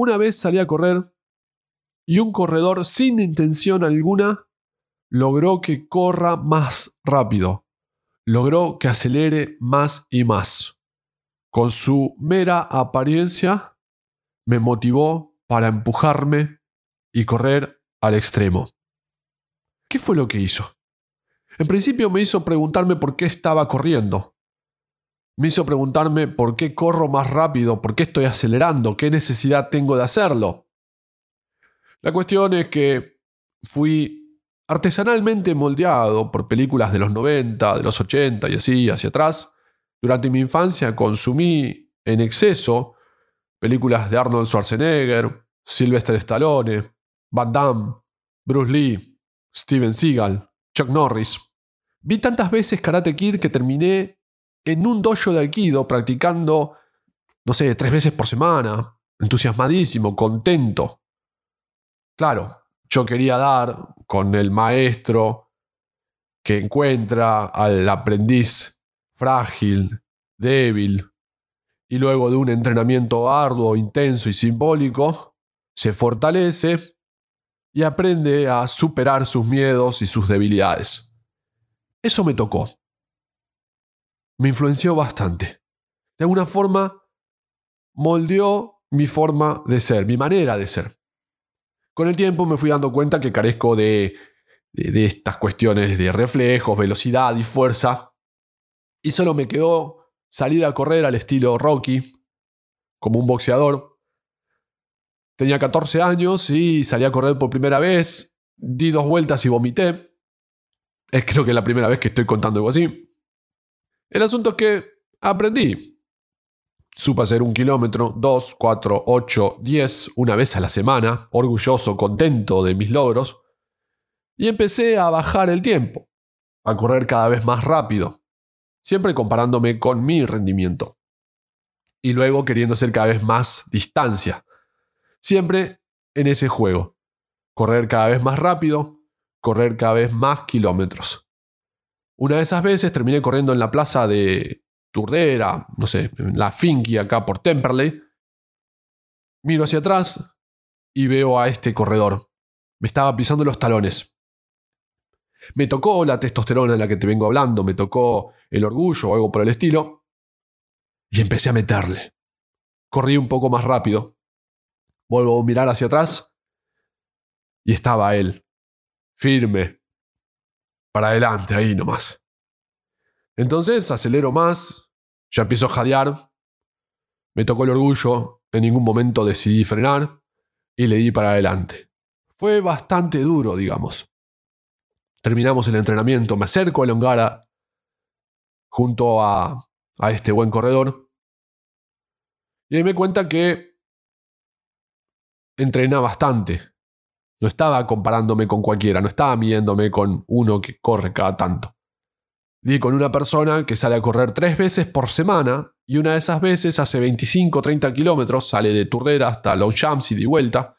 una vez salí a correr y un corredor sin intención alguna logró que corra más rápido, logró que acelere más y más. Con su mera apariencia me motivó para empujarme y correr al extremo. ¿Qué fue lo que hizo? En principio me hizo preguntarme por qué estaba corriendo. Me hizo preguntarme por qué corro más rápido, por qué estoy acelerando, qué necesidad tengo de hacerlo. La cuestión es que fui artesanalmente moldeado por películas de los 90, de los 80 y así hacia atrás. Durante mi infancia consumí en exceso películas de Arnold Schwarzenegger, Sylvester Stallone, Van Damme, Bruce Lee, Steven Seagal, Chuck Norris. Vi tantas veces Karate Kid que terminé en un dojo de Aikido practicando, no sé, tres veces por semana, entusiasmadísimo, contento. Claro, yo quería dar con el maestro que encuentra al aprendiz frágil, débil, y luego de un entrenamiento arduo, intenso y simbólico, se fortalece y aprende a superar sus miedos y sus debilidades. Eso me tocó. Me influenció bastante. De alguna forma, moldeó mi forma de ser, mi manera de ser. Con el tiempo me fui dando cuenta que carezco de, estas cuestiones de reflejos, velocidad y fuerza. Y solo me quedó salir a correr al estilo Rocky, como un boxeador, Tenía 14 años y salí a correr por primera vez. Di dos vueltas y vomité. Es creo que la primera vez que estoy contando algo así. El asunto es que aprendí. Supe hacer un kilómetro, dos, cuatro, ocho, diez, una vez a la semana, orgulloso, contento de mis logros. Y empecé a bajar el tiempo, a correr cada vez más rápido, siempre comparándome con mi rendimiento. Y luego queriendo hacer cada vez más distancia, Siempre en ese juego. Correr cada vez más rápido, correr cada vez más kilómetros. Una de esas veces terminé corriendo en la plaza de Turdera, no sé, en la Finky acá por Temperley. Miro hacia atrás y veo a este corredor. Me estaba pisando los talones. Me tocó la testosterona de la que te vengo hablando, me tocó el orgullo o algo por el estilo. Y empecé a meterle. Corrí un poco más rápido. Vuelvo a mirar hacia atrás y estaba él, firme, para adelante, ahí nomás. Entonces acelero más, ya empiezo a jadear, me tocó el orgullo, en ningún momento decidí frenar y le di para adelante. Fue bastante duro, digamos. Terminamos el entrenamiento, me acerco a Longara junto a, a este buen corredor y ahí me cuenta que entrena bastante. No estaba comparándome con cualquiera, no estaba midiéndome con uno que corre cada tanto. Di con una persona que sale a correr tres veces por semana y una de esas veces hace 25 o 30 kilómetros, sale de Turdera hasta Longchamps y de vuelta,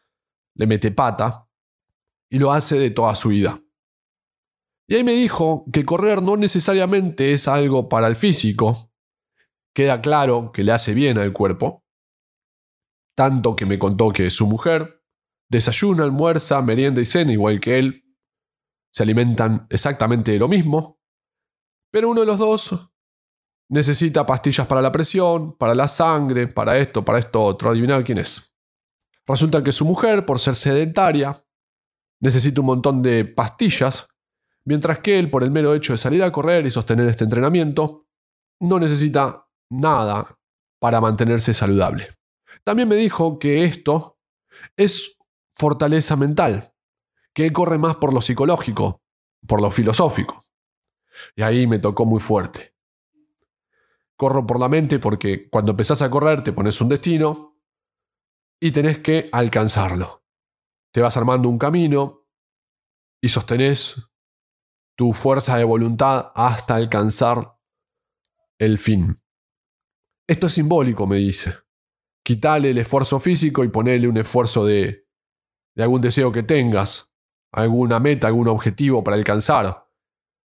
le mete pata y lo hace de toda su vida. Y ahí me dijo que correr no necesariamente es algo para el físico, queda claro que le hace bien al cuerpo, tanto que me contó que su mujer desayuna, almuerza, merienda y cena igual que él. Se alimentan exactamente de lo mismo. Pero uno de los dos necesita pastillas para la presión, para la sangre, para esto, para esto otro. Adivinar quién es. Resulta que su mujer, por ser sedentaria, necesita un montón de pastillas, mientras que él, por el mero hecho de salir a correr y sostener este entrenamiento, no necesita nada para mantenerse saludable. También me dijo que esto es fortaleza mental, que corre más por lo psicológico, por lo filosófico. Y ahí me tocó muy fuerte. Corro por la mente porque cuando empezás a correr te pones un destino y tenés que alcanzarlo. Te vas armando un camino y sostenés tu fuerza de voluntad hasta alcanzar el fin. Esto es simbólico, me dice. Quitale el esfuerzo físico y ponele un esfuerzo de, de algún deseo que tengas, alguna meta, algún objetivo para alcanzar,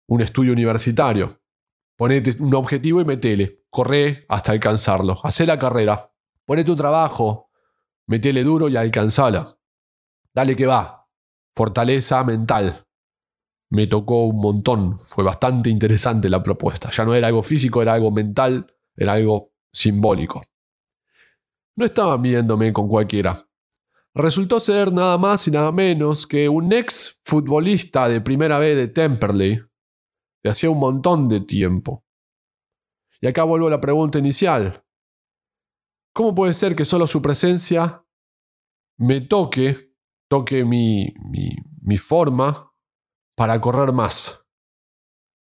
un estudio universitario. Ponete un objetivo y metele, corre hasta alcanzarlo, hacé la carrera, ponete un trabajo, Metele duro y alcanzala. Dale que va. Fortaleza mental. Me tocó un montón. Fue bastante interesante la propuesta. Ya no era algo físico, era algo mental, era algo simbólico. No estaba midiéndome con cualquiera. Resultó ser nada más y nada menos que un ex futbolista de primera B de Temperley de hacía un montón de tiempo. Y acá vuelvo a la pregunta inicial. ¿Cómo puede ser que solo su presencia me toque, toque mi, mi, mi forma para correr más?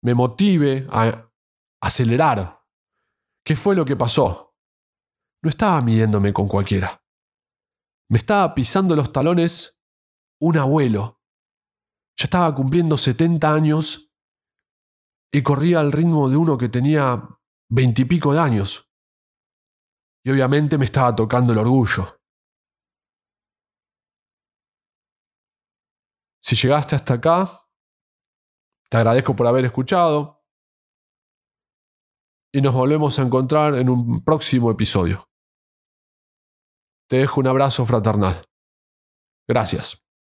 Me motive a acelerar. ¿Qué fue lo que pasó? No estaba midiéndome con cualquiera. Me estaba pisando los talones un abuelo. Ya estaba cumpliendo 70 años y corría al ritmo de uno que tenía veintipico de años. Y obviamente me estaba tocando el orgullo. Si llegaste hasta acá, te agradezco por haber escuchado y nos volvemos a encontrar en un próximo episodio. Te dejo un abrazo fraternal. Gracias.